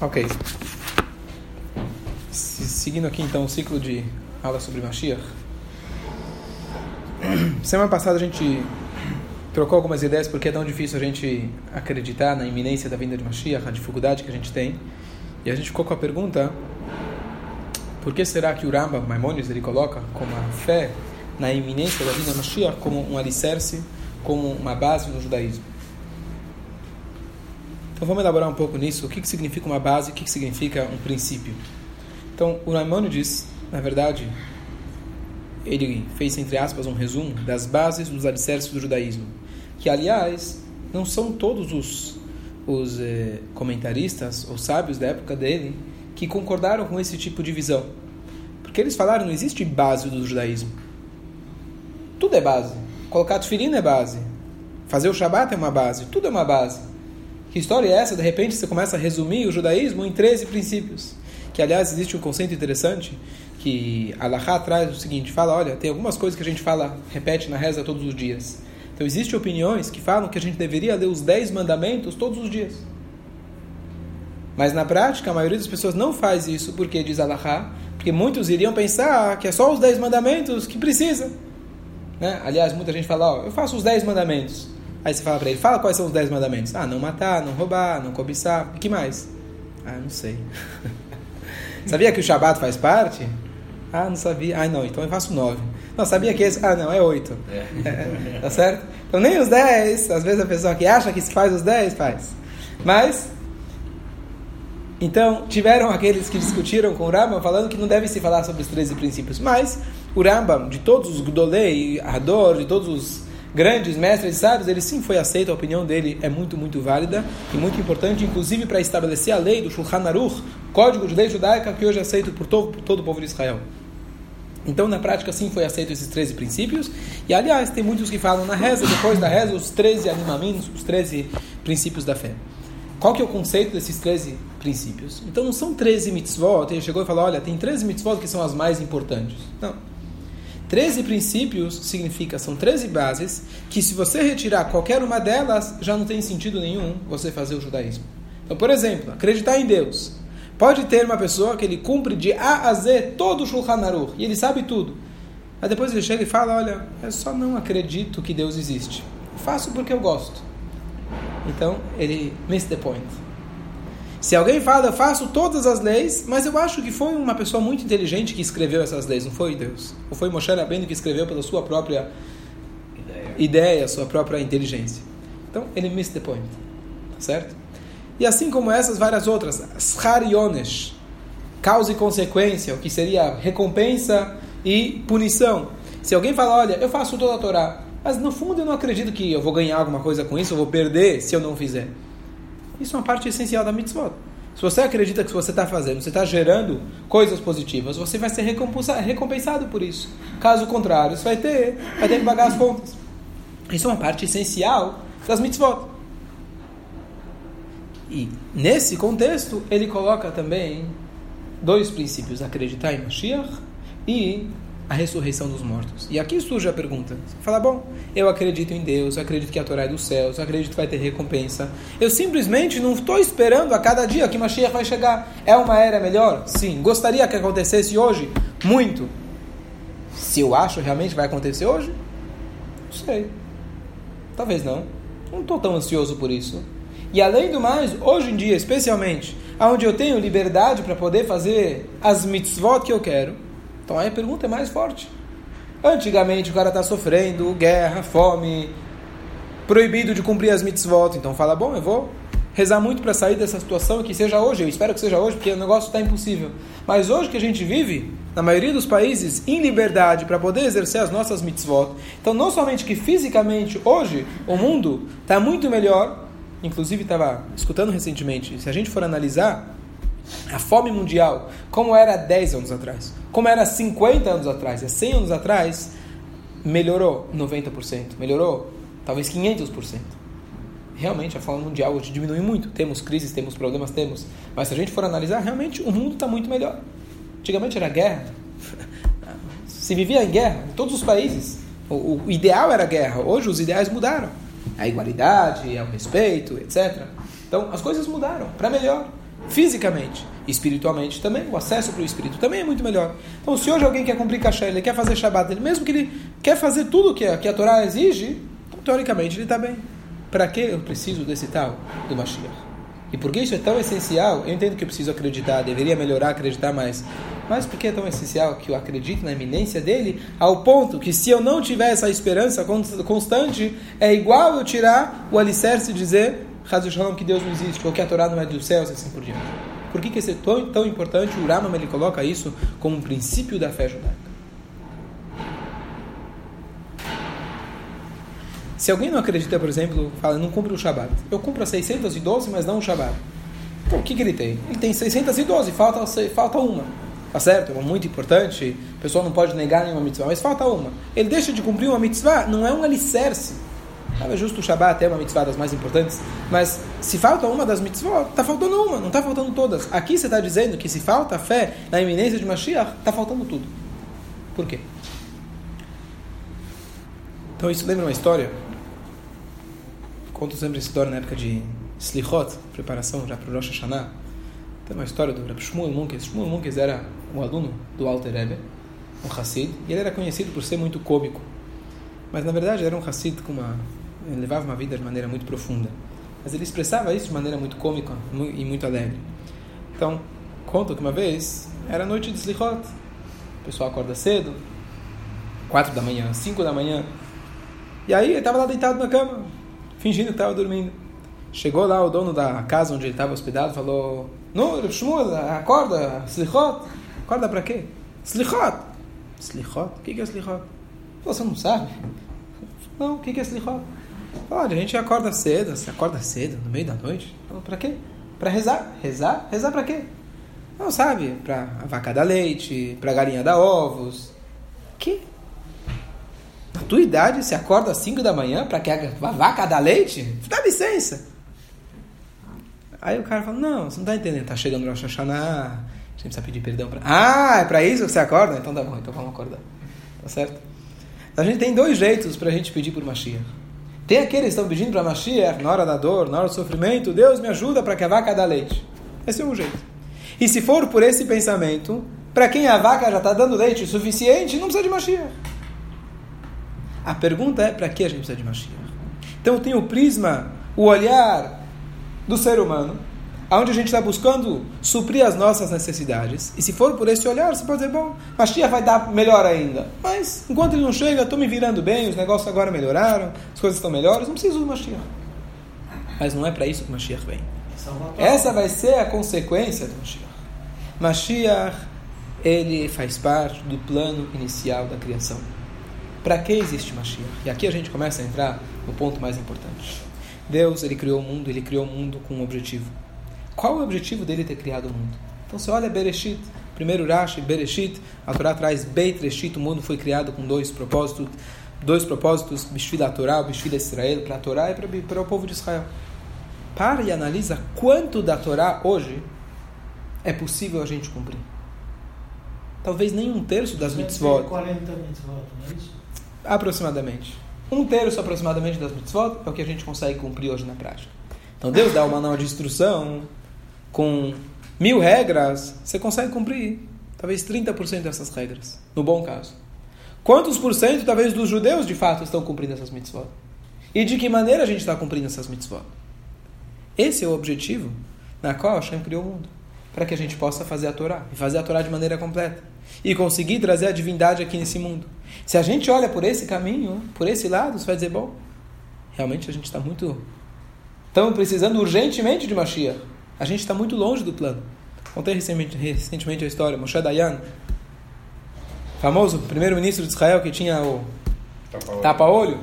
Ok. Seguindo aqui então o ciclo de aula sobre Mashiach. Semana passada a gente trocou algumas ideias porque é tão difícil a gente acreditar na iminência da vinda de Mashiach, a dificuldade que a gente tem. E a gente ficou com a pergunta: por que será que o Rambam, Maimonides, ele coloca como a fé na iminência da vinda de Mashiach como um alicerce, como uma base no judaísmo? Então vamos elaborar um pouco nisso, o que, que significa uma base, o que, que significa um princípio. Então o Maimonides, na verdade, ele fez, entre aspas, um resumo das bases dos alicerces do judaísmo, que, aliás, não são todos os, os eh, comentaristas ou sábios da época dele que concordaram com esse tipo de visão. Porque eles falaram, não existe base do judaísmo. Tudo é base. Colocar tefilin é base. Fazer o Shabat é uma base. Tudo é uma base. Que história é essa? De repente você começa a resumir o judaísmo em 13 princípios. Que, aliás, existe um conceito interessante que Allahá traz o seguinte: fala, olha, tem algumas coisas que a gente fala, repete na reza todos os dias. Então, existem opiniões que falam que a gente deveria ler os 10 mandamentos todos os dias. Mas na prática, a maioria das pessoas não faz isso porque diz Allahá, porque muitos iriam pensar que é só os 10 mandamentos que precisa. Né? Aliás, muita gente fala, ó, eu faço os 10 mandamentos. Aí você fala para ele, fala quais são os dez mandamentos. Ah, não matar, não roubar, não cobiçar. E que mais? Ah, não sei. sabia que o Shabat faz parte? Ah, não sabia. Ah, não, então eu faço nove. Não, sabia que esse... Ah, não, é oito. É. É, tá certo? Então nem os dez. Às vezes a pessoa que acha que faz os dez, faz. Mas... Então, tiveram aqueles que discutiram com o Rambam falando que não deve se falar sobre os 13 princípios. Mas o Rambam, de todos os Gdolei, Hador, de todos os grandes mestres e sábios, ele sim foi aceito, a opinião dele é muito, muito válida e muito importante, inclusive para estabelecer a lei do Shulchan Aruch, código de lei judaica que hoje é aceito por todo, por todo o povo de Israel. Então, na prática, sim, foi aceito esses 13 princípios. E, aliás, tem muitos que falam na reza, depois da reza, os 13 animamentos, os 13 princípios da fé. Qual que é o conceito desses 13 princípios? Então, não são 13 mitzvot. Ele chegou e falou, olha, tem 13 mitzvot que são as mais importantes. Não. 13 princípios significa, são 13 bases, que se você retirar qualquer uma delas, já não tem sentido nenhum você fazer o judaísmo. Então, por exemplo, acreditar em Deus. Pode ter uma pessoa que ele cumpre de A a Z todo o Shulchan Aruch, e ele sabe tudo. Mas depois ele chega e fala, olha, eu só não acredito que Deus existe. Eu faço porque eu gosto. Então, ele miss the point. Se alguém fala, eu faço todas as leis, mas eu acho que foi uma pessoa muito inteligente que escreveu essas leis, não foi Deus? Ou foi Moshe Rabbeinu que escreveu pela sua própria ideia, ideia sua própria inteligência? Então, ele missed the point. Tá certo? E assim como essas, várias outras. Schar Yonesh, causa e consequência, o que seria recompensa e punição. Se alguém fala, olha, eu faço toda a Torá, mas no fundo eu não acredito que eu vou ganhar alguma coisa com isso, eu vou perder se eu não fizer. Isso é uma parte essencial da mitzvot. Se você acredita que você está fazendo, você está gerando coisas positivas, você vai ser recompensado por isso. Caso contrário, você vai ter, vai ter que pagar as contas. Isso é uma parte essencial das mitzvot. E nesse contexto, ele coloca também dois princípios: acreditar em Mashiach e a ressurreição dos mortos. E aqui surge a pergunta. Você fala, bom, eu acredito em Deus, eu acredito que a Torá é dos céus, eu acredito que vai ter recompensa. Eu simplesmente não estou esperando a cada dia que Mashiach vai chegar. É uma era melhor? Sim. Gostaria que acontecesse hoje? Muito. Se eu acho realmente vai acontecer hoje? Não sei. Talvez não. Não estou tão ansioso por isso. E além do mais, hoje em dia, especialmente, onde eu tenho liberdade para poder fazer as mitzvot que eu quero, então aí a pergunta é mais forte. Antigamente o cara está sofrendo guerra, fome, proibido de cumprir as mitzvot. Então fala, bom, eu vou rezar muito para sair dessa situação que seja hoje. Eu espero que seja hoje, porque o negócio está impossível. Mas hoje que a gente vive, na maioria dos países, em liberdade para poder exercer as nossas mitzvot. Então não somente que fisicamente hoje o mundo está muito melhor, inclusive estava escutando recentemente, se a gente for analisar a fome mundial, como era 10 anos atrás, como era 50 anos atrás, e 100 anos atrás, melhorou 90%, melhorou talvez 500%. Realmente a fome mundial hoje diminui muito. Temos crises, temos problemas, temos. Mas se a gente for analisar, realmente o mundo está muito melhor. Antigamente era guerra. Se vivia em guerra em todos os países. O, o ideal era guerra. Hoje os ideais mudaram. A igualdade, o respeito, etc. Então as coisas mudaram para melhor. Fisicamente. Espiritualmente também, o acesso para o espírito também é muito melhor. Então, se hoje alguém quer cumprir caché, ele quer fazer Shabbat, ele, mesmo que ele quer fazer tudo que a, que a Torá exige, então, teoricamente ele está bem. Para que eu preciso desse tal do Mashiach? E por que isso é tão essencial? Eu entendo que eu preciso acreditar, deveria melhorar, acreditar mais. Mas por que é tão essencial que eu acredite na eminência dele, ao ponto que se eu não tiver essa esperança constante, é igual eu tirar o alicerce e dizer Hazu que Deus não existe, ou que a Torá não é dos céus, e assim por diante. Por que, que isso é tão, tão importante? O Rambam ele coloca isso como um princípio da fé judaica. Se alguém não acredita, por exemplo, fala, não cumpre o Shabat. Eu cumpro a 612, mas não o Shabat. Então, o que, que ele tem? Ele tem 612, falta, falta uma. Tá certo? É muito importante. O pessoal não pode negar nenhuma mitzvah, mas falta uma. Ele deixa de cumprir uma mitzvah, não é um alicerce. Não é justo o Shabat é uma mitzvah das mais importantes, mas se falta uma das mitzvot, está faltando uma, não está faltando todas. Aqui você está dizendo que se falta fé na iminência de Mashiach, está faltando tudo. Por quê? Então isso lembra uma história Conto sempre essa história na época de Slichot, preparação já para o Rosh Hashanah. Tem uma história do Rabbi Shmuel Munkes. Shmuel Munkes era um aluno do Alter Rebbe, um Hassid, e ele era conhecido por ser muito cômico. Mas na verdade era um Hassid com uma... Levava uma vida de maneira muito profunda. Mas ele expressava isso de maneira muito cômica e muito alegre. Então, conto que uma vez era noite de Slichot. O pessoal acorda cedo, quatro da manhã, cinco da manhã. E aí ele estava lá deitado na cama, fingindo que estava dormindo. Chegou lá o dono da casa onde ele estava hospedado falou: Não, Shmuel, acorda, Slichot. Acorda para quê? Slichot. Slichot? O que é Slichot? Você não sabe? Não, o que é Slichot? Olha, a gente acorda cedo, você acorda cedo, no meio da noite. Para quê? Para rezar. Rezar? Rezar para quê? Não sabe? Para a vaca dar leite, para a galinha dar ovos. Que? Na tua idade, você acorda às 5 da manhã para que a vaca dá leite? Dá licença. Aí o cara fala, não, você não está entendendo, está chegando Rosh Hashanah, a gente precisa pedir perdão para... Ah, é para isso que você acorda? Então tá bom, então vamos acordar. Tá certo? A gente tem dois jeitos para a gente pedir por Mashiach. Tem aqueles que estão pedindo para Mashiach, na hora da dor, na hora do sofrimento, Deus me ajuda para que a vaca dá leite. Esse é um jeito. E se for por esse pensamento, para quem a vaca já está dando leite o suficiente, não precisa de Mashiach. A pergunta é para que a gente precisa de Mashiach? Então tem o prisma, o olhar do ser humano, aonde a gente está buscando suprir as nossas necessidades. E se for por esse olhar, você pode dizer, bom, Mashiach vai dar melhor ainda. Mas enquanto ele não chega, estou me virando bem, os negócios agora melhoraram, as coisas estão melhores, não preciso do Mashiach. Mas não é para isso que Mashiach vem. Essa vai ser a consequência do Mashiach. Mashiach, ele faz parte do plano inicial da criação. Para que existe Mashiach? E aqui a gente começa a entrar no ponto mais importante. Deus, ele criou o mundo, ele criou o mundo com um objetivo. Qual é o objetivo dele ter criado o mundo? Então você olha Bereshit, primeiro Rashi, Bereshit, a Torá traz Beit Reshit, o mundo foi criado com dois propósitos, dois propósitos, Bishvil da Torá, Bishvil da Israel, para a Torá e para, o povo de Israel. Para e analisa quanto da Torá hoje é possível a gente cumprir. Talvez nem um terço das mitzvot. 40 mitzvot, não é isso? aproximadamente. Um terço aproximadamente das mitzvot é o que a gente consegue cumprir hoje na prática. Então Deus dá uma de instrução com mil regras, você consegue cumprir talvez 30% dessas regras, no bom caso. Quantos por cento, talvez, dos judeus de fato estão cumprindo essas mitzvot? E de que maneira a gente está cumprindo essas mitzvot? Esse é o objetivo na qual Hashem criou o mundo. Para que a gente possa fazer a Torá. E fazer a Torá de maneira completa. E conseguir trazer a divindade aqui nesse mundo. Se a gente olha por esse caminho, por esse lado, você vai dizer, bom, realmente a gente está muito... Estamos precisando urgentemente de Mashiach. A gente está muito longe do plano. Contei recentemente, recentemente a história. Moshe Dayan, famoso primeiro-ministro de Israel que tinha o tapa-olho.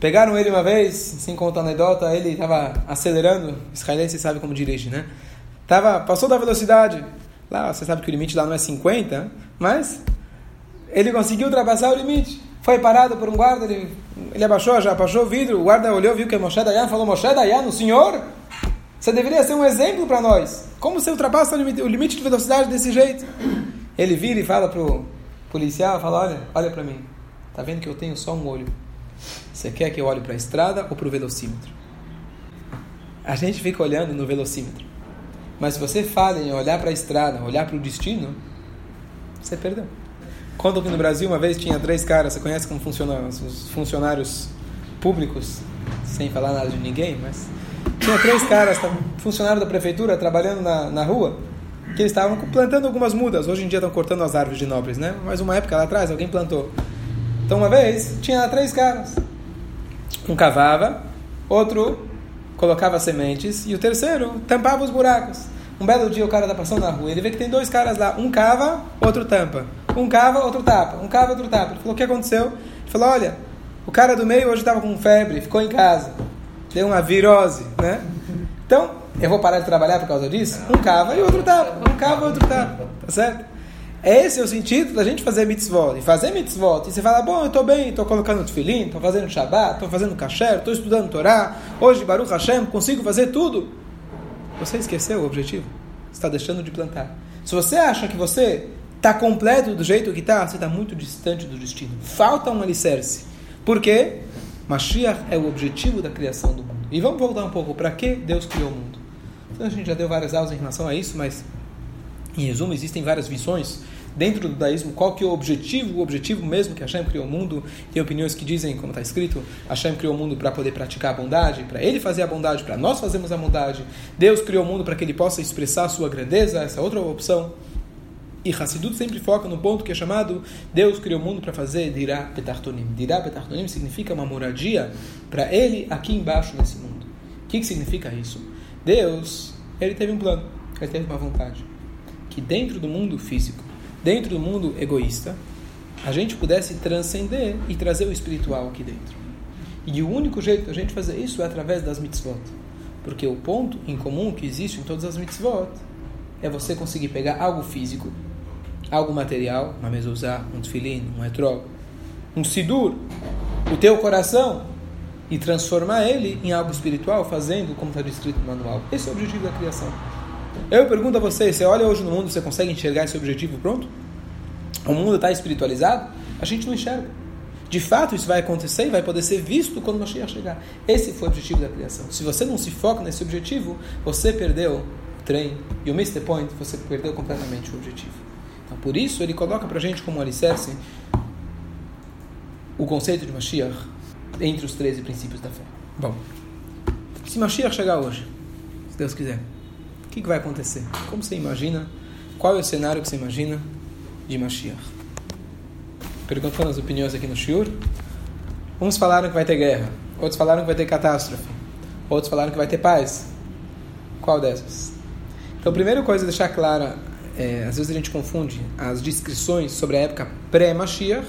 Pegaram ele uma vez, sem contar anedota, ele estava acelerando. Israelense sabe como dirige, né? Tava, passou da velocidade. Lá, você sabe que o limite lá não é 50, mas ele conseguiu ultrapassar o limite. Foi parado por um guarda, ele, ele abaixou, já abaixou o vidro, o guarda olhou, viu que é Moshe Dayan, falou, Moshe Dayan, o senhor, você deveria ser um exemplo para nós. Como você ultrapassa o limite, o limite de velocidade desse jeito? Ele vira e fala pro policial, fala, olha, olha para mim, tá vendo que eu tenho só um olho. Você quer que eu olhe para a estrada ou para o velocímetro? A gente fica olhando no velocímetro. Mas se você falha em olhar para a estrada, olhar para o destino, você perdeu. Contam que no Brasil uma vez tinha três caras, você conhece como funcionam os funcionários públicos, sem falar nada de ninguém, mas tinha três caras, funcionários da prefeitura, trabalhando na, na rua, que eles estavam plantando algumas mudas. Hoje em dia estão cortando as árvores de nobres, né? Mas uma época lá atrás alguém plantou. Então uma vez tinha três caras. Um cavava, outro colocava sementes e o terceiro tampava os buracos. Um belo dia o cara está passando na rua, ele vê que tem dois caras lá, um cava, outro tampa. Um cava, outro tapa. Um cava, outro tapa. Ele falou: O que aconteceu? Ele falou: Olha, o cara do meio hoje estava com febre, ficou em casa. Deu uma virose, né? Então, eu vou parar de trabalhar por causa disso? Um cava e outro tapa. Um cava e outro tapa. Tá certo? Esse é o sentido da gente fazer mitzvot. E fazer mitzvot, e você fala, bom, eu estou bem, estou colocando tefilim, estou fazendo Shabbat, estou fazendo kasher, estou estudando Torá, hoje Baruch Hashem, consigo fazer tudo. Você esqueceu o objetivo. Está deixando de plantar. Se você acha que você está completo do jeito que está, você está muito distante do destino. Falta um alicerce. Por quê? Mashiach é o objetivo da criação do mundo. E vamos voltar um pouco para que Deus criou o mundo. Então a gente já deu várias aulas em relação a isso, mas em resumo existem várias visões dentro do judaísmo, qual que é o objetivo, o objetivo mesmo que Hashem criou o mundo. Tem opiniões que dizem, como está escrito, Hashem criou o mundo para poder praticar a bondade, para ele fazer a bondade, para nós fazermos a bondade. Deus criou o mundo para que ele possa expressar a sua grandeza, essa outra opção. E Hassidut sempre foca no ponto que é chamado Deus criou o mundo para fazer Dirá Petartonim. Dirá Petartonim significa uma moradia para ele aqui embaixo nesse mundo. O que, que significa isso? Deus, ele teve um plano, ele teve uma vontade. Que dentro do mundo físico, dentro do mundo egoísta, a gente pudesse transcender e trazer o espiritual aqui dentro. E o único jeito da gente fazer isso é através das mitzvot. Porque o ponto em comum que existe em todas as mitzvot é você conseguir pegar algo físico, algo material, uma mezuzá, um tefilim, um etrog, um sidur, o teu coração, e transformar ele em algo espiritual, fazendo como está descrito no manual. Esse é o objetivo da criação. Eu pergunto a você, você olha hoje no mundo, você consegue enxergar esse objetivo pronto? O mundo está espiritualizado? A gente não enxerga. De fato, isso vai acontecer e vai poder ser visto quando Mashiach chegar. Esse foi o objetivo da criação. Se você não se foca nesse objetivo, você perdeu o trem. E o Mr. Point, você perdeu completamente o objetivo. Então, por isso, ele coloca para a gente como alicerce o conceito de Mashiach entre os 13 princípios da fé. Bom, se Mashiach chegar hoje, se Deus quiser, o que, que vai acontecer? Como você imagina? Qual é o cenário que você imagina de Mashiach? Perguntando as opiniões aqui no Shiur. Uns falaram que vai ter guerra, outros falaram que vai ter catástrofe, outros falaram que vai ter paz. Qual dessas? Então, a primeira coisa a deixar clara, é, às vezes a gente confunde as descrições sobre a época pré-Mashiach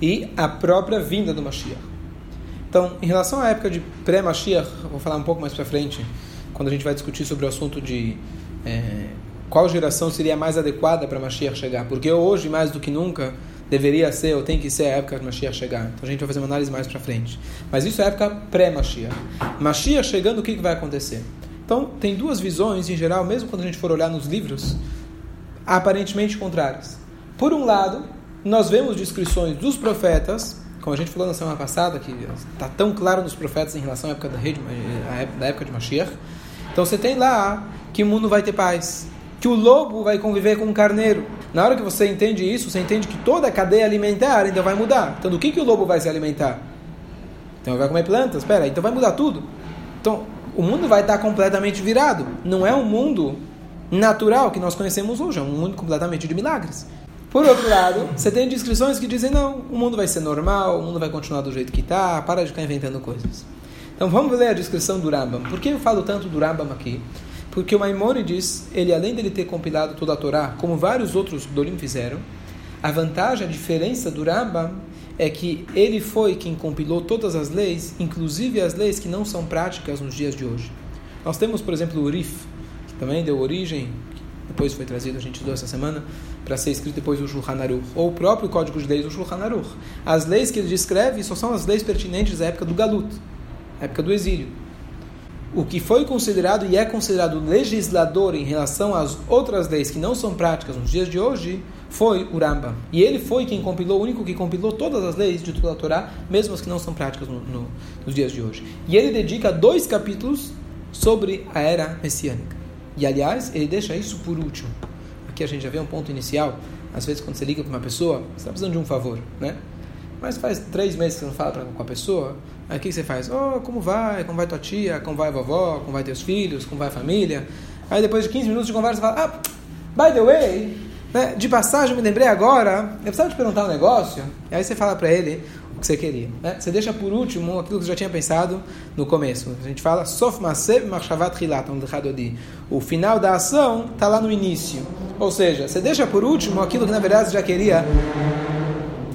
e a própria vinda do Mashiach. Então, em relação à época de pré-Mashiach, vou falar um pouco mais para frente, quando a gente vai discutir sobre o assunto de é, qual geração seria mais adequada para Mashiach chegar, porque hoje, mais do que nunca, deveria ser ou tem que ser a época de Mashiach chegar. Então a gente vai fazer uma análise mais para frente. Mas isso é a época pré-Mashiach. Mashiach chegando, o que, que vai acontecer? Então, tem duas visões em geral, mesmo quando a gente for olhar nos livros, aparentemente contrárias. Por um lado, nós vemos descrições dos profetas, como a gente falou na semana passada, que está tão claro nos profetas em relação à época da, rede, da época de Mashiach. Então você tem lá que o mundo vai ter paz, que o lobo vai conviver com o carneiro. Na hora que você entende isso, você entende que toda a cadeia alimentar ainda vai mudar. Então do que, que o lobo vai se alimentar? Então vai comer plantas, espera, então vai mudar tudo. Então o mundo vai estar completamente virado. Não é um mundo natural que nós conhecemos hoje, é um mundo completamente de milagres. Por outro lado, você tem descrições que dizem: não, o mundo vai ser normal, o mundo vai continuar do jeito que está, para de ficar inventando coisas. Então vamos ler a descrição do Rambam. Por que eu falo tanto do Rambam aqui? Porque o Maimonides, ele além dele ter compilado toda a Torá, como vários outros Dorim fizeram, a vantagem, a diferença do Rambam é que ele foi quem compilou todas as leis, inclusive as leis que não são práticas nos dias de hoje. Nós temos, por exemplo, o Rif, também deu origem, depois foi trazido, a gente estudou essa semana, para ser escrito depois o Shulchan Aruch, ou o próprio Código de Leis do Shulchan Aruch. As leis que ele descreve só são as leis pertinentes à época do Galut, época do exílio. O que foi considerado e é considerado legislador em relação às outras leis que não são práticas nos dias de hoje foi o Rambam. E ele foi quem compilou, o único que compilou todas as leis de toda a Torá, mesmo as que não são práticas no, no, nos dias de hoje. E ele dedica dois capítulos sobre a era messiânica. E aliás, ele deixa isso por último. Aqui a gente já vê um ponto inicial. Às vezes, quando você liga para uma pessoa, você está precisando de um favor, né? Mas faz três meses que você não fala pra, com a pessoa. Aí o que você faz? Oh, como vai? Como vai tua tia? Como vai a vovó? Como vai teus filhos? Como vai a família? Aí depois de 15 minutos de conversa, você fala: Ah, by the way, né, de passagem, me lembrei agora, eu precisava te perguntar um negócio. E aí você fala para ele que você queria. Né? Você deixa por último aquilo que você já tinha pensado no começo. A gente fala, Sof O final da ação está lá no início. Ou seja, você deixa por último aquilo que na verdade você já queria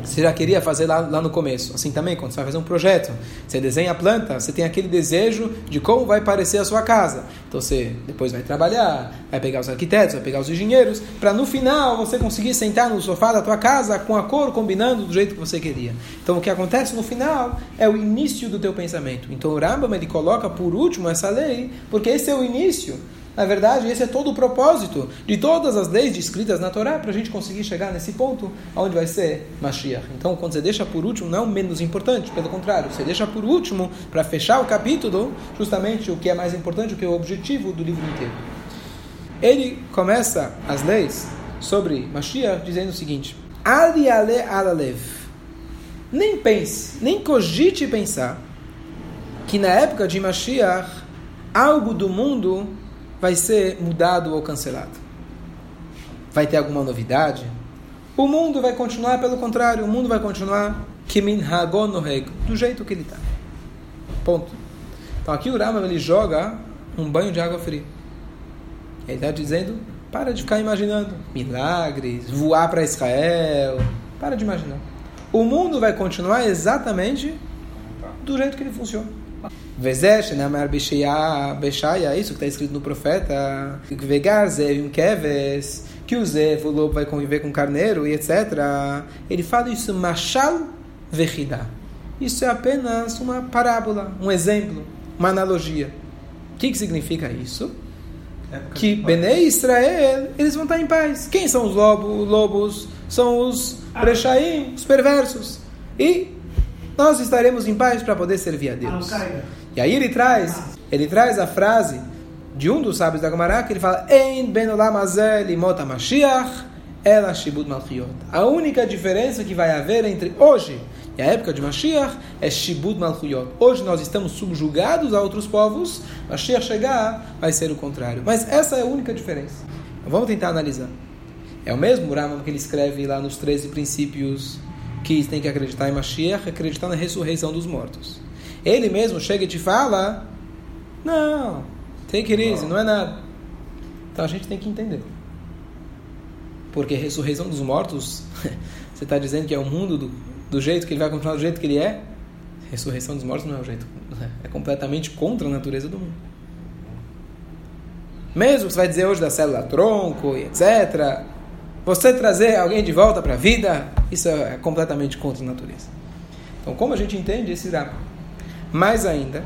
você já queria fazer lá, lá no começo. Assim também, quando você vai fazer um projeto, você desenha a planta, você tem aquele desejo de como vai parecer a sua casa. Então você depois vai trabalhar, vai pegar os arquitetos, vai pegar os engenheiros, para no final você conseguir sentar no sofá da tua casa com a cor combinando do jeito que você queria. Então o que acontece no final é o início do teu pensamento. Então o Rambam ele coloca por último essa lei, porque esse é o início. Na verdade, esse é todo o propósito de todas as leis descritas na Torá para a gente conseguir chegar nesse ponto onde vai ser Mashiach. Então, quando você deixa por último, não é o menos importante, pelo contrário, você deixa por último para fechar o capítulo, justamente o que é mais importante, o que é o objetivo do livro inteiro. Ele começa as leis sobre Mashiach dizendo o seguinte: Ali ale alalev. Nem pense, nem cogite pensar que na época de Mashiach algo do mundo vai ser mudado ou cancelado? Vai ter alguma novidade? O mundo vai continuar, pelo contrário, o mundo vai continuar do jeito que ele está. Ponto. Então aqui o Rama ele joga um banho de água fria. Ele está dizendo: para de ficar imaginando milagres, voar para Israel. Para de imaginar. O mundo vai continuar exatamente do jeito que ele funciona. Vezesh, Namar Beshaya, isso que está escrito no profeta, Vegar Zevim Keves, que o Zev, o lobo, vai conviver com o carneiro e etc. Ele fala isso, Machal Vechida. Isso é apenas uma parábola, um exemplo, uma analogia. O que, que significa isso? que Benei Israel, eles vão estar em paz. Quem são os lobos? lobos? São os Brechaim, os perversos. E nós estaremos em paz para poder servir a Deus. E aí ele traz, ele traz a frase de um dos sábios da Gemara que ele fala: "Ein ben olam ela shibud malchiot". A única diferença que vai haver entre hoje e a época de Mashiach é shibud malchiot. Hoje nós estamos subjugados a outros povos, Mashiach chegar vai ser o contrário. Mas essa é a única diferença. Então, vamos tentar analisar. É o mesmo Rambam que ele escreve lá nos 13 princípios que tem que acreditar em Mashiach, acreditar na ressurreição dos mortos. Ele mesmo chega e te fala: Não, take it easy, não é nada. Então a gente tem que entender. Porque ressurreição dos mortos, você está dizendo que é o mundo do, do jeito que ele vai continuar do jeito que ele é? Ressurreição dos mortos não é o jeito. É completamente contra a natureza do mundo. Mesmo que você vai dizer hoje da célula tronco e etc. Você trazer alguém de volta para a vida, isso é completamente contra a natureza. Então, como a gente entende esse Rambam? Mais ainda,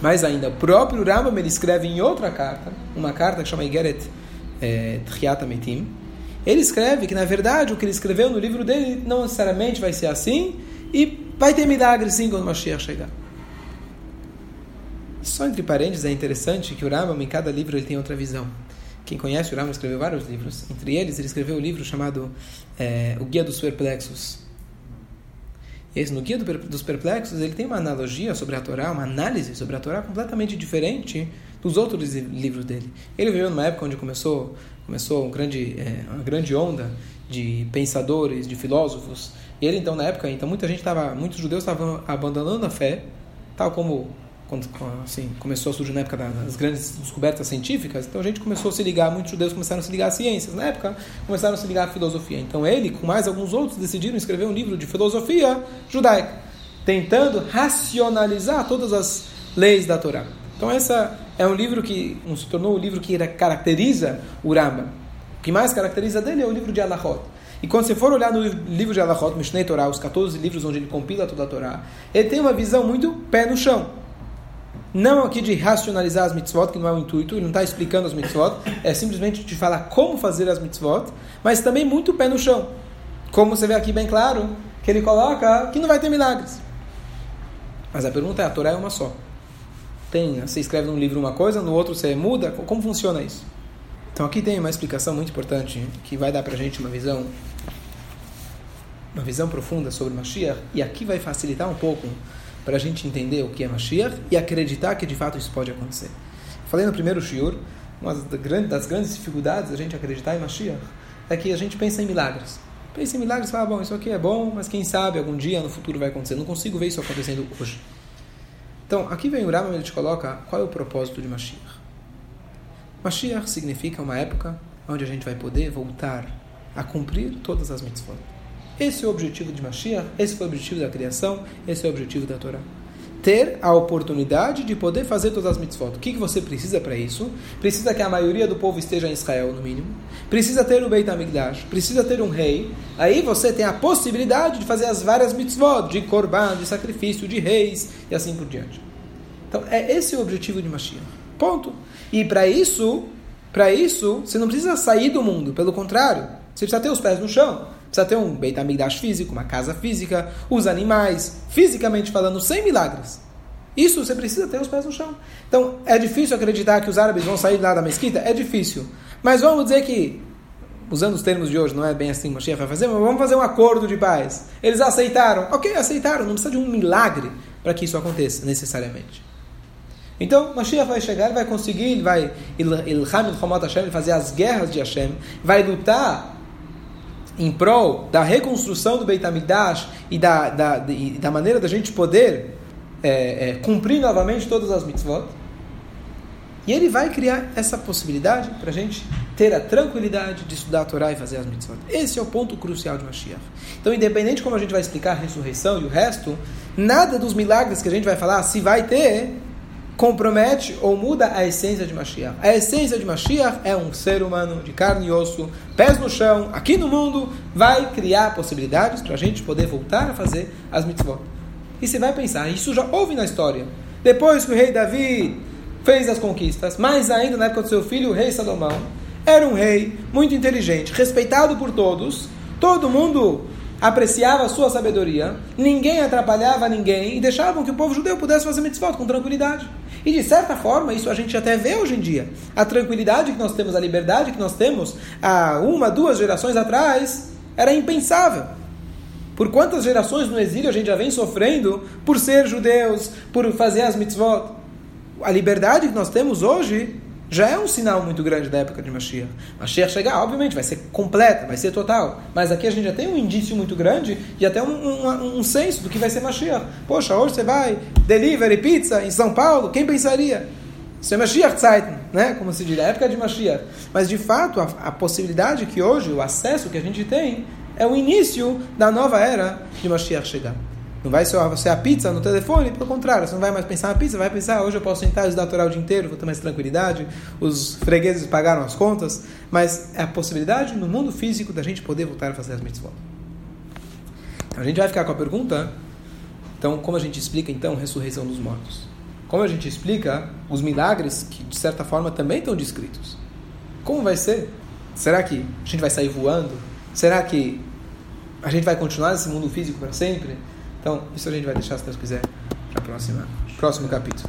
mais ainda, o próprio Rambam ele escreve em outra carta, uma carta que chama Igeret é, Metim, ele escreve que, na verdade, o que ele escreveu no livro dele não necessariamente vai ser assim e vai ter milagre sim quando Mashiach chegar. Só entre parênteses é interessante que o Rambam, em cada livro, ele tem outra visão. Quem conhece o Rambam escreveu vários livros. Entre eles, ele escreveu o um livro chamado é, O Guia dos Perplexos. Esse, no Guia dos Perplexos, ele tem uma analogia sobre a Torá, uma análise sobre a Torá completamente diferente dos outros livros dele. Ele viveu numa época onde começou, começou um grande, é, uma grande onda de pensadores, de filósofos. Ele, então, na época, então, muita gente estava, muitos judeus estavam abandonando a fé, tal como quando assim, começou a surgir na época das grandes descobertas científicas, então a gente começou a se ligar, muitos judeus começaram a se ligar às ciências. Na época, começaram a se ligar à filosofia. Então ele, com mais alguns outros, decidiram escrever um livro de filosofia judaica, tentando racionalizar todas as leis da Torá. Então essa é um livro que se tornou o um livro que caracteriza o Rambam. O que mais caracteriza dele é o livro de Alachot. E quando você for olhar no livro de Alachot, Mishnei Torah, os 14 livros onde ele compila toda a Torá, ele tem uma visão muito pé no chão. Não aqui de racionalizar as mitzvot, que não é o intuito, ele não está explicando as mitzvot, é simplesmente de falar como fazer as mitzvot, mas também muito pé no chão. Como você vê aqui bem claro, que ele coloca que não vai ter milagres. Mas a pergunta é: a Torá é uma só. Tem, você escreve num livro uma coisa, no outro você muda. Como funciona isso? Então aqui tem uma explicação muito importante que vai dar para a gente uma visão, uma visão profunda sobre Mashiach e aqui vai facilitar um pouco para a gente entender o que é Mashiach e acreditar que de fato isso pode acontecer. Falei no primeiro shiur, uma das grandes dificuldades da gente acreditar em Mashiach é que a gente pensa em milagres. Pensa em milagres e fala, bom, isso aqui é bom, mas quem sabe algum dia no futuro vai acontecer. Não consigo ver isso acontecendo hoje. Então, aqui vem o Rama, ele te coloca qual é o propósito de Mashiach. Mashiach significa uma época onde a gente vai poder voltar a cumprir todas as mitzvot. Esse é o objetivo de Mashiach, esse foi o objetivo da criação, esse é o objetivo da Torá ter a oportunidade de poder fazer todas as mitzvot. O que, você precisa para isso? Precisa que a maioria do povo esteja em Israel, no mínimo. Precisa ter o Beit HaMikdash. Precisa ter um rei. Aí você tem a possibilidade de fazer as várias mitzvot, de korban, de sacrifício, de reis e assim por diante. Então, é esse o objetivo de Mashiach. Ponto. E para isso, para isso, você não precisa sair do mundo. Pelo contrário, você precisa ter os pés no chão. Precisa ter um Beit HaMikdash físico, uma casa física, os animais, fisicamente falando, sem milagres. Isso você precisa ter os pés no chão. Então, é difícil acreditar que os árabes vão sair lá da mesquita? É difícil. Mas vamos dizer que, usando os termos de hoje, não é bem assim que Moshe vai fazer, mas vamos fazer um acordo de paz. Eles aceitaram. Ok, aceitaram. Não precisa de um milagre para que isso aconteça, necessariamente. Então, Mashiach vai chegar, vai conseguir, ele vai ele fazer as guerras de Hashem, vai lutar em prol da reconstrução do Beit HaMikdash e da, da, da maneira da gente poder é, é, cumprir novamente todas as mitzvot. E ele vai criar essa possibilidade para a gente ter a tranquilidade de estudar a Torá e fazer as mitzvot. Esse é o ponto crucial de Mashiach. Então, independente de como a gente vai explicar a ressurreição e o resto, nada dos milagres que a gente vai falar, se vai ter, compromete ou muda a essência de Mashiach. A essência de Mashiach é um ser humano de carne e osso, pés no chão, aqui no mundo, vai criar possibilidades para a gente poder voltar a fazer as mitzvot. E você vai pensar, isso já houve na história. Depois que o rei Davi fez as conquistas, mais ainda na época do seu filho, o rei Salomão, era um rei muito inteligente, respeitado por todos, todo mundo apreciava a sua sabedoria, ninguém atrapalhava ninguém e deixavam que o povo judeu pudesse fazer mitzvot com tranquilidade. E de certa forma, isso a gente até vê hoje em dia. A tranquilidade que nós temos, a liberdade que nós temos há uma, duas gerações atrás, era impensável. Por quantas gerações no exílio a gente já vem sofrendo por ser judeus, por fazer as mitzvot? A liberdade que nós temos hoje já é um sinal muito grande da época de Mashiach. Mashiach chegar, obviamente, vai ser completa, vai ser total. Mas aqui a gente já tem um indício muito grande e até um, um, um senso do que vai ser Mashiach. Poxa, hoje você vai, delivery, pizza em São Paulo, quem pensaria? Isso é Mashiach Zeiten, né? como se diz, época de Mashiach. Mas, de fato, a, a possibilidade que hoje, o acesso que a gente tem, é o início da nova era de Mashiach chegar. Não vai ser a pizza no telefone, pelo contrário, você não vai mais pensar na pizza, vai pensar, ah, hoje eu posso sentar e estudar o dia inteiro, vou ter mais tranquilidade, os fregueses pagaram as contas, mas é a possibilidade no mundo físico da gente poder voltar a fazer as mitzvot. Então a gente vai ficar com a pergunta, então como a gente explica então a ressurreição dos mortos? Como a gente explica os milagres que de certa forma também estão descritos? Como vai ser? Será que a gente vai sair voando? Será que a gente vai continuar nesse mundo físico para sempre? Então, isso a gente vai deixar, se Deus quiser, para próximo capítulo.